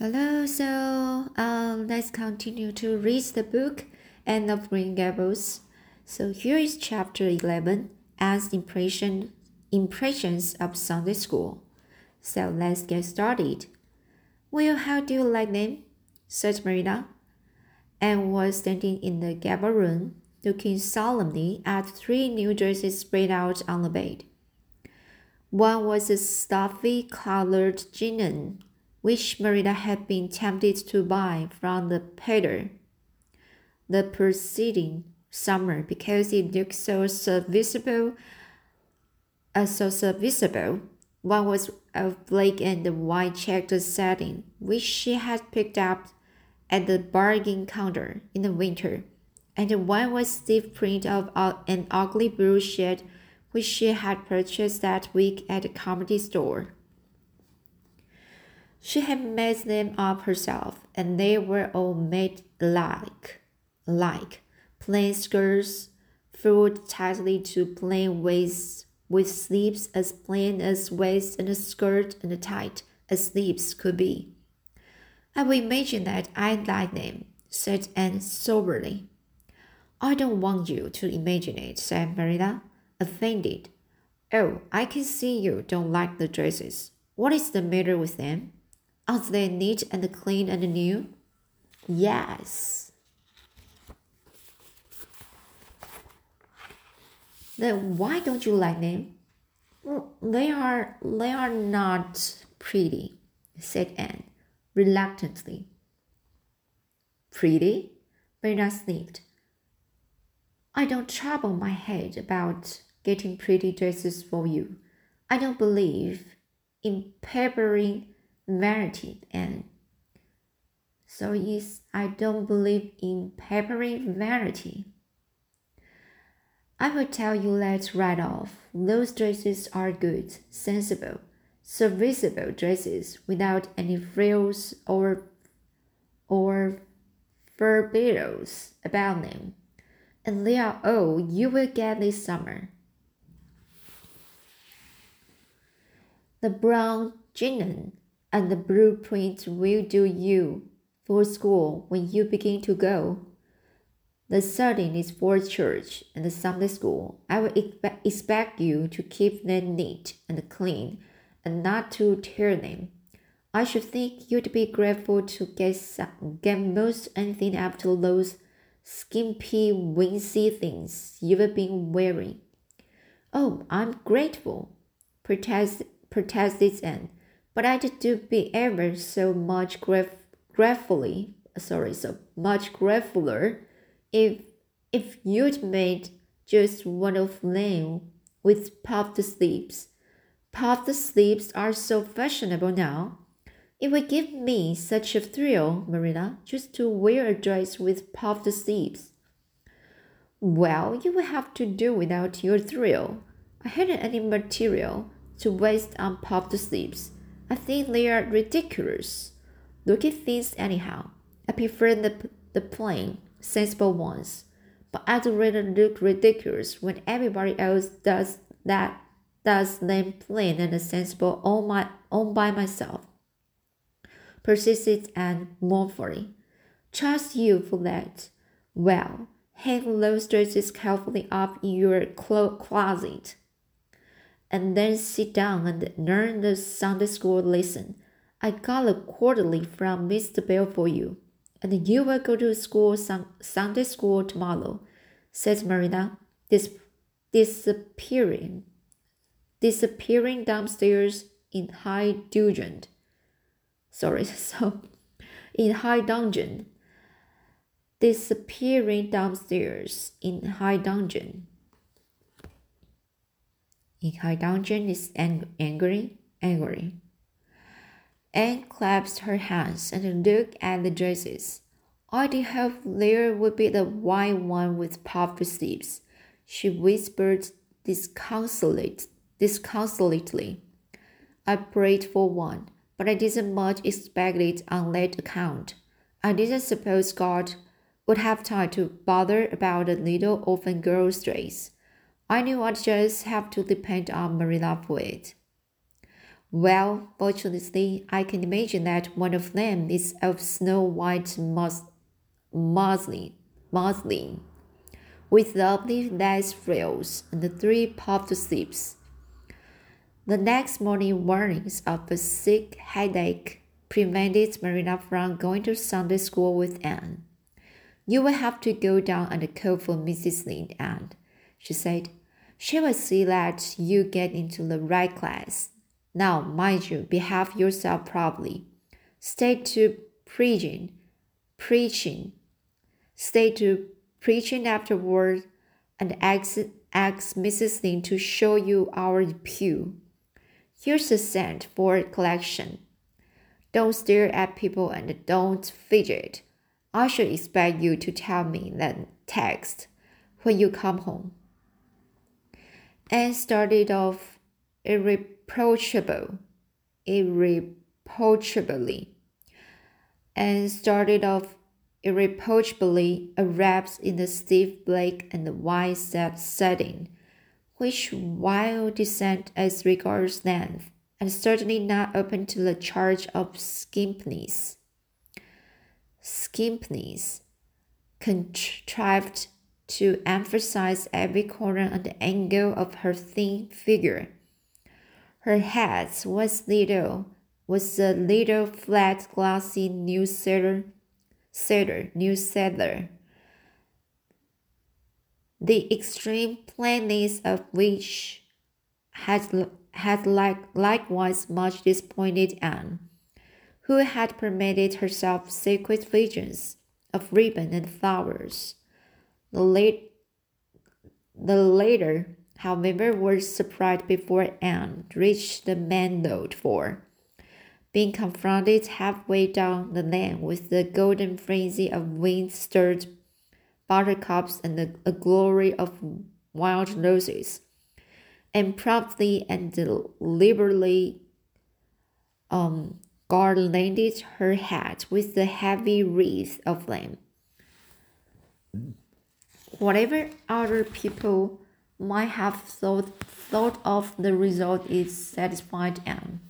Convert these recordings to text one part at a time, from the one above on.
Hello, so um, let's continue to read the book Anne of Green Gables. So here is chapter 11 as impression, impressions of Sunday school. So let's get started. Well, how do you like them? said Marilla. Anne was standing in the gable room, looking solemnly at three new dresses spread out on the bed. One was a stuffy colored gingham which Marilla had been tempted to buy from the peddler the preceding summer because it looked so serviceable, uh, so serviceable. One was of black and white checked satin, which she had picked up at the bargain counter in the winter, and one was stiff print of an ugly blue shade, which she had purchased that week at the Carmody store. She had made them up herself, and they were all made alike. Alike. Plain skirts, furled tightly to plain waists, with sleeves as plain as waist and a skirt and a tight as sleeves could be. I will imagine that I like them, said Anne soberly. I don't want you to imagine it, said Marilla, offended. Oh, I can see you don't like the dresses. What is the matter with them? Are they neat and clean and new? Yes. Then why don't you like them? They are they are not pretty, said Anne, reluctantly. Pretty? Bernard sniffed. I don't trouble my head about getting pretty dresses for you. I don't believe in peppering vanity and so is i don't believe in peppering vanity i will tell you that right off. Those dresses are good sensible serviceable dresses without any frills or or furbelows about them. And they are all you will get this summer. The brown gingham and the blueprint will do you for school when you begin to go. The satin is for church and the Sunday school. I will expect you to keep them neat and clean and not to tear them. I should think you'd be grateful to get some, get most anything after those skimpy, wincey things you've been wearing. Oh, I'm grateful, protest, protested Anne but I'd do be ever so much gratefully, sorry, so much gratefuler if if you'd made just one of them with puffed sleeves. Puffed sleeves are so fashionable now. It would give me such a thrill, Marilla, just to wear a dress with puffed sleeves. Well, you will have to do without your thrill. I hadn't any material to waste on puffed sleeves. I think they are ridiculous. Look at things anyhow. I prefer the, the plain, sensible ones. But I'd rather look ridiculous when everybody else does that does them plain and sensible all my all by myself. Persisted Anne mournfully. Trust you for that. Well, hang those dresses carefully up in your closet and then sit down and learn the Sunday school lesson. I got a quarterly from Mr. Bell for you, and you will go to school sun- Sunday school tomorrow, said Marilla, dis- disappearing, disappearing downstairs in high dudgeon. Sorry, so in high dungeon. Disappearing downstairs in high dungeon. In her dungeon is ang- angry, angry. Anne clasped her hands and looked at the dresses. I did hope there would be the white one with puffed sleeves, she whispered disconsolate, disconsolately. I prayed for one, but I didn't much expect it on that account. I didn't suppose God would have time to bother about a little orphan girl's dress. I knew I'd just have to depend on Marilla for it. Well, fortunately, I can imagine that one of them is of snow white mus- muslin, muslin, with lovely lace frills and three puffed sleeves. The next morning, warnings of a sick headache prevented Marilla from going to Sunday school with Anne. You will have to go down and call for Mrs. Lynde, Anne, she said. She will see that you get into the right class. Now, mind you, behave yourself properly. Stay to preaching, preaching. Stay to preaching afterward and ask, ask Mrs. Lynde to show you our pew. Here's a cent for collection. Don't stare at people and don't fidget. I should expect you to tell me that text when you come home. Anne started off irreproachable, irreproachably, and started off irreproachably wrapped in the stiff black and the white set setting, which, while decent as regards length, and certainly not open to the charge of skimpiness, skimpiness, contrived to emphasize every corner and angle of her thin figure. Her hat was little, was a little flat, glossy new cedar, cedar, new cedar, the extreme plainness of which had had like, likewise much disappointed Anne, who had permitted herself secret visions of ribbon and flowers. The, late, the later, however, was surprised before Anne reached the road for, being confronted halfway down the lane with the golden frenzy of wind-stirred buttercups and a, a glory of wild roses, and promptly and deliberately um, garlanded her hat with the heavy wreath of flame. Whatever other people might have thought, thought of the result is satisfied Anne.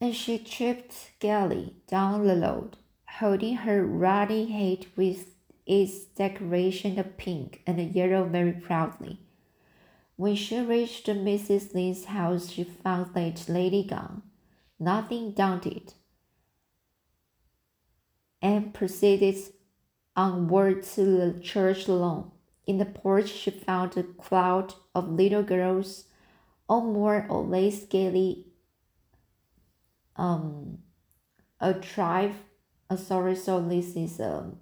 And she tripped gaily down the road, holding her ruddy head with its decoration of pink and yellow very proudly. When she reached Mrs. Lynde's house, she found that lady gone, nothing daunted, and proceeded onward to the church lawn. In the porch, she found a crowd of little girls, all more or less gaily um, a tribe. Uh, sorry, so this is um,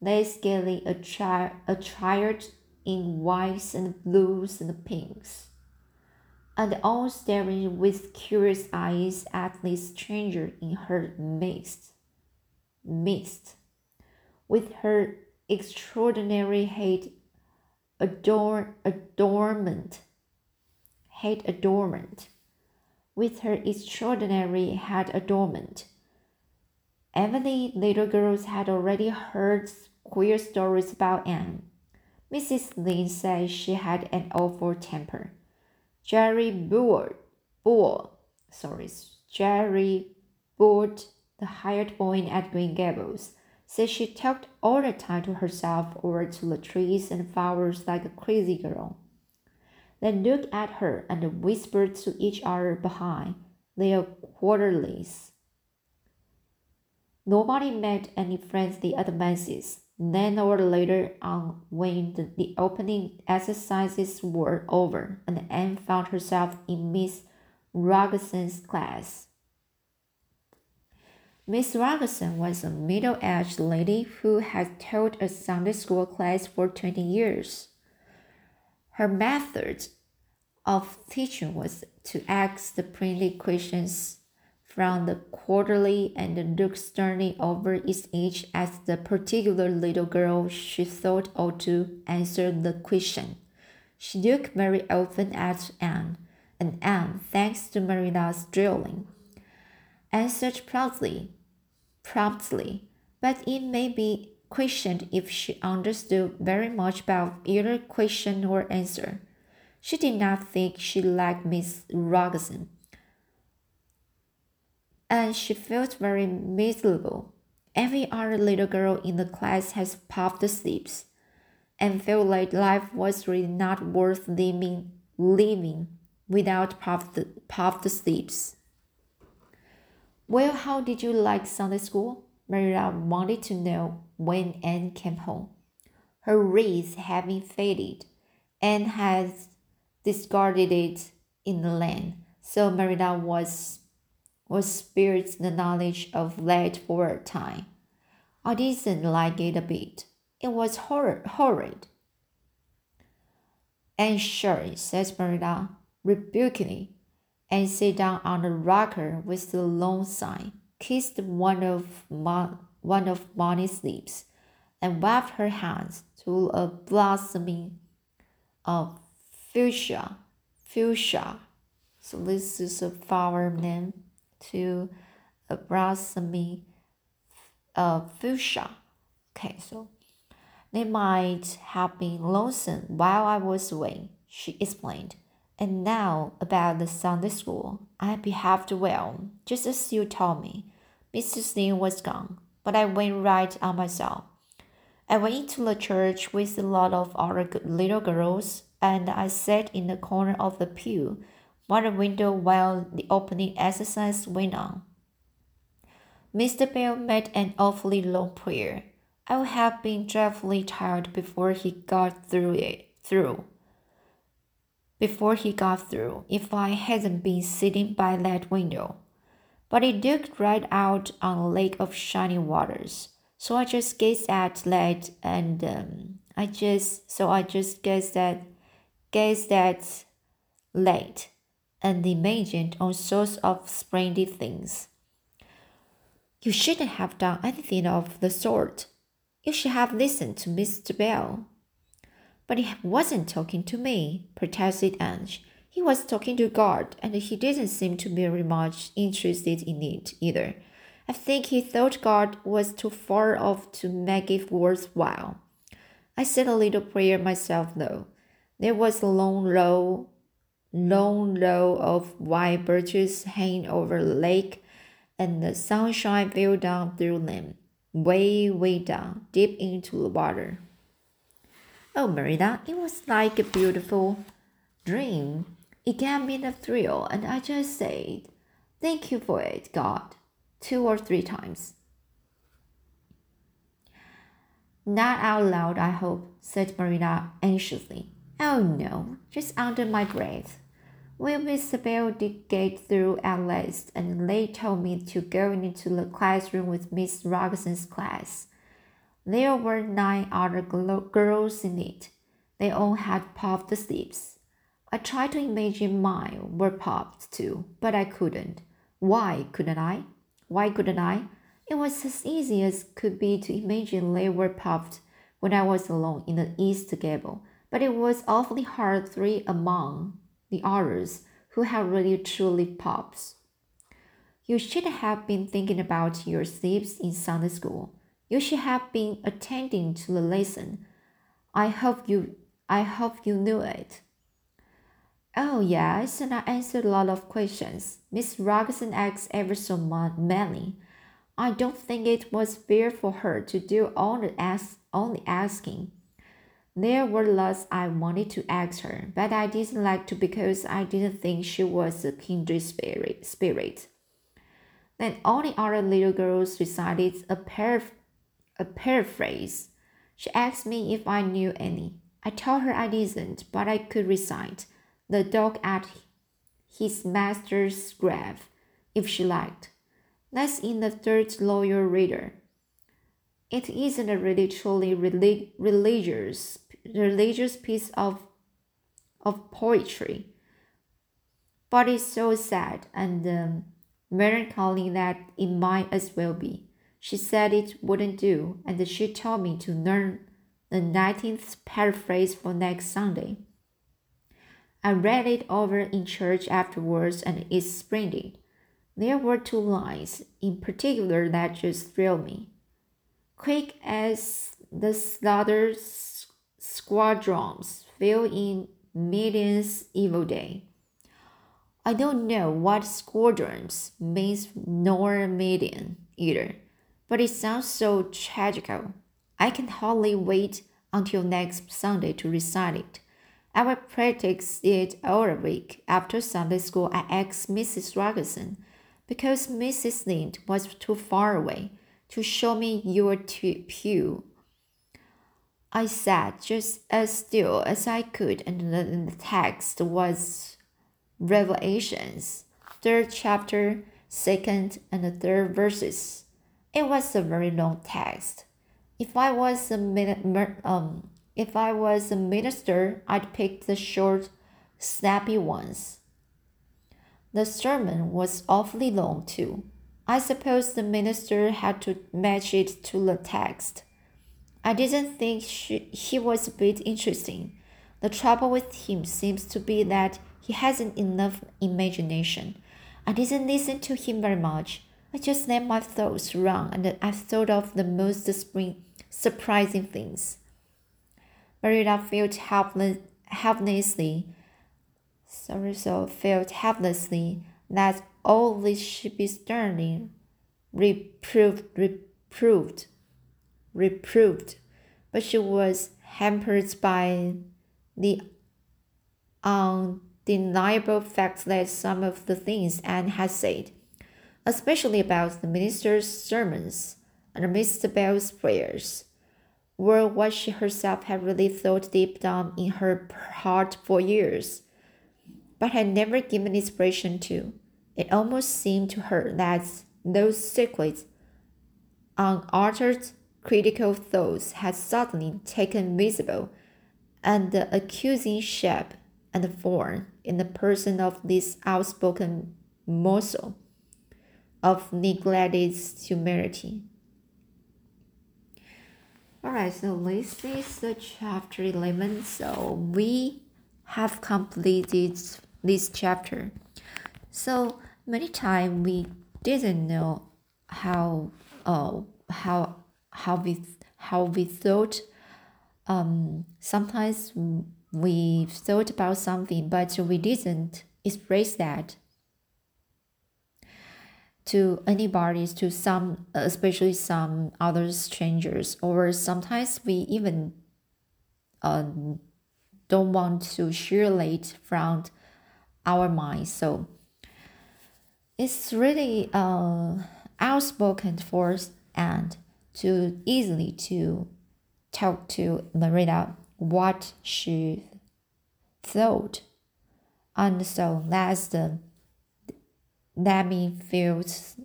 less gaily attri- attired in whites and blues and pinks, and all staring with curious eyes at this stranger in her midst. midst with her extraordinary head ador- adornment, head adornment, with her extraordinary head adornment. Emily little girls had already heard queer stories about Anne. Mrs. Lynde said she had an awful temper. Jerry Bull, Bull, sorry, Jerry Bull, the hired boy at Green Gables, said she talked all the time to herself or to the trees and flowers like a crazy girl. They looked at her and whispered to each other behind their quarterlies. Nobody made any friends the advances. Then or later on, when the, the opening exercises were over and Anne found herself in Miss Rogerson's class, Miss Rogerson was a middle aged lady who had taught a Sunday school class for 20 years. Her method of teaching was to ask the printed questions from the quarterly and look sternly over each as the particular little girl she thought ought to answer the question. She looked very often at Anne, and Anne, thanks to Marilla's drilling, answered proudly promptly, but it may be questioned if she understood very much about either question or answer. She did not think she liked Miss Rogerson, and she felt very miserable. Every other little girl in the class has puffed sleeves, and felt like life was really not worth living, living without puffed, puffed sleeves. Well, how did you like Sunday school? Marilla wanted to know when Anne came home. Her wreath having faded, Anne had discarded it in the lane, so Marilla was was spared the knowledge of that for a time. I didn't like it a bit. It was horrid. horrid. And sure, says Marilla rebukingly and sat down on the rocker with the long sign, kissed one of one of Bonny's lips, and waved her hands to a blossoming of fuchsia. Fuchsia. So this is a flower name to a blossoming uh, fuchsia. Okay, so they might have been lonesome while I was away, she explained. And now about the Sunday school. I behaved well, just as you told me. Mrs. Lynde was gone, but I went right on myself. I went into the church with a lot of other little girls, and I sat in the corner of the pew by the window while the opening exercise went on. Mr. Bell made an awfully long prayer. I would have been dreadfully tired before he got through it through before he got through if I hadn't been sitting by that window. But it looked right out on a lake of shining waters. So I just gazed at that and um, I just so I just gazed at gazed at late and imagined all sorts of splendid things. You shouldn't have done anything of the sort. You should have listened to Mr. Bell. But he wasn't talking to me, protested Anne. He was talking to God, and he didn't seem to be very much interested in it either. I think he thought God was too far off to make it worthwhile. I said a little prayer myself, though. There was a long row, long row of white birches hanging over the lake, and the sunshine fell down through them, way, way down, deep into the water. Oh, Marilla, it was like a beautiful dream. It gave me the thrill, and I just said, Thank you for it, God, two or three times. Not out loud, I hope, said Marilla anxiously. Oh no, just under my breath. Well, Mr. Bell did get through at last, and they told me to go into the classroom with Miss Rogerson's class. There were nine other girls in it. They all had puffed sleeves. I tried to imagine mine were puffed too, but I couldn't. Why couldn't I? Why couldn't I? It was as easy as could be to imagine they were puffed when I was alone in the east gable, but it was awfully hard three among the others who had really truly puffs. You should have been thinking about your sleeves in Sunday school. You should have been attending to the lesson. I hope you I hope you knew it. Oh yes, and I answered a lot of questions. Miss Rogerson asked ever so many. I don't think it was fair for her to do all the ask the asking. There were lots I wanted to ask her, but I didn't like to because I didn't think she was a kindred spirit. spirit. Then all the other little girls recited a pair a paraphrase. She asked me if I knew any. I told her I didn't, but I could recite The dog at his master's grave, if she liked. That's in the third lawyer reader. It isn't a really truly relig- religious religious piece of of poetry, but it's so sad and um, melancholy that it might as well be. She said it wouldn't do, and she told me to learn the 19th paraphrase for next Sunday. I read it over in church afterwards, and it's splendid. There were two lines in particular that just thrilled me. Quick as the slaughter squadrons fell in Midian's evil day. I don't know what squadrons means nor Midian either, but it sounds so tragical. I can hardly wait until next Sunday to recite it. I will practice it all week. After Sunday school, I asked Mrs. Rogerson, because Mrs. Lynde was too far away, to show me your pew. I sat just as still as I could, and the text was Revelations, third chapter, second and third verses. It was a very long text. If I was a um, if I was a minister, I'd pick the short, snappy ones. The sermon was awfully long, too. I suppose the minister had to match it to the text. I didn't think she, he was a bit interesting. The trouble with him seems to be that he hasn't enough imagination. I didn't listen to him very much. I just let my thoughts run and I thought of the most surprising things. Marilla felt helpless, helplessly, sorry, so felt helplessly that all this should be sternly reproved, reproved, reproved, but she was hampered by the undeniable fact that some of the things Anne had said, especially about the minister's sermons and Mr. Bell's prayers, were what she herself had really thought deep down in her heart for years, but had never given expression to. It almost seemed to her that those secret, unuttered critical thoughts had suddenly taken visible and accusing shape and form in the person of this outspoken morsel of neglected humanity. Alright, so this is the chapter 11. So we have completed this chapter. So many times we didn't know how uh, how how we how we thought um sometimes we thought about something but we didn't express that to anybody, to some, especially some other strangers, or sometimes we even uh, don't want to share it from our mind. So it's really uh, outspoken for and to easily to talk to Marita what she thought. And so that's the that me feels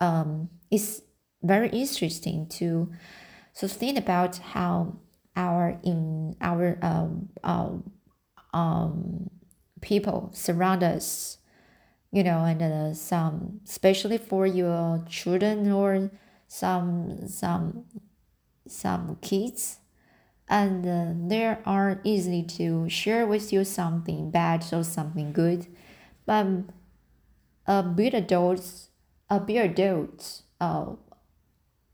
um, it's very interesting to so think about how our in our um, um, um, people surround us you know and uh, some especially for your children or some some some kids. And uh, they are easy to share with you something bad or something good. But a bit adults, a bit adults, uh,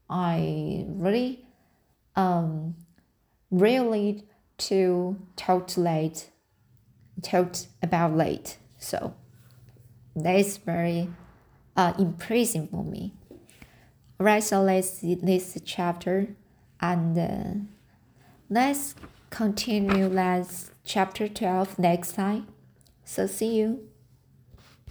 I really um really to talk late, talked about late. So that is very uh impressive for me. Right, so let's this chapter and uh, let's continue let's chapter 12 next time. So see you.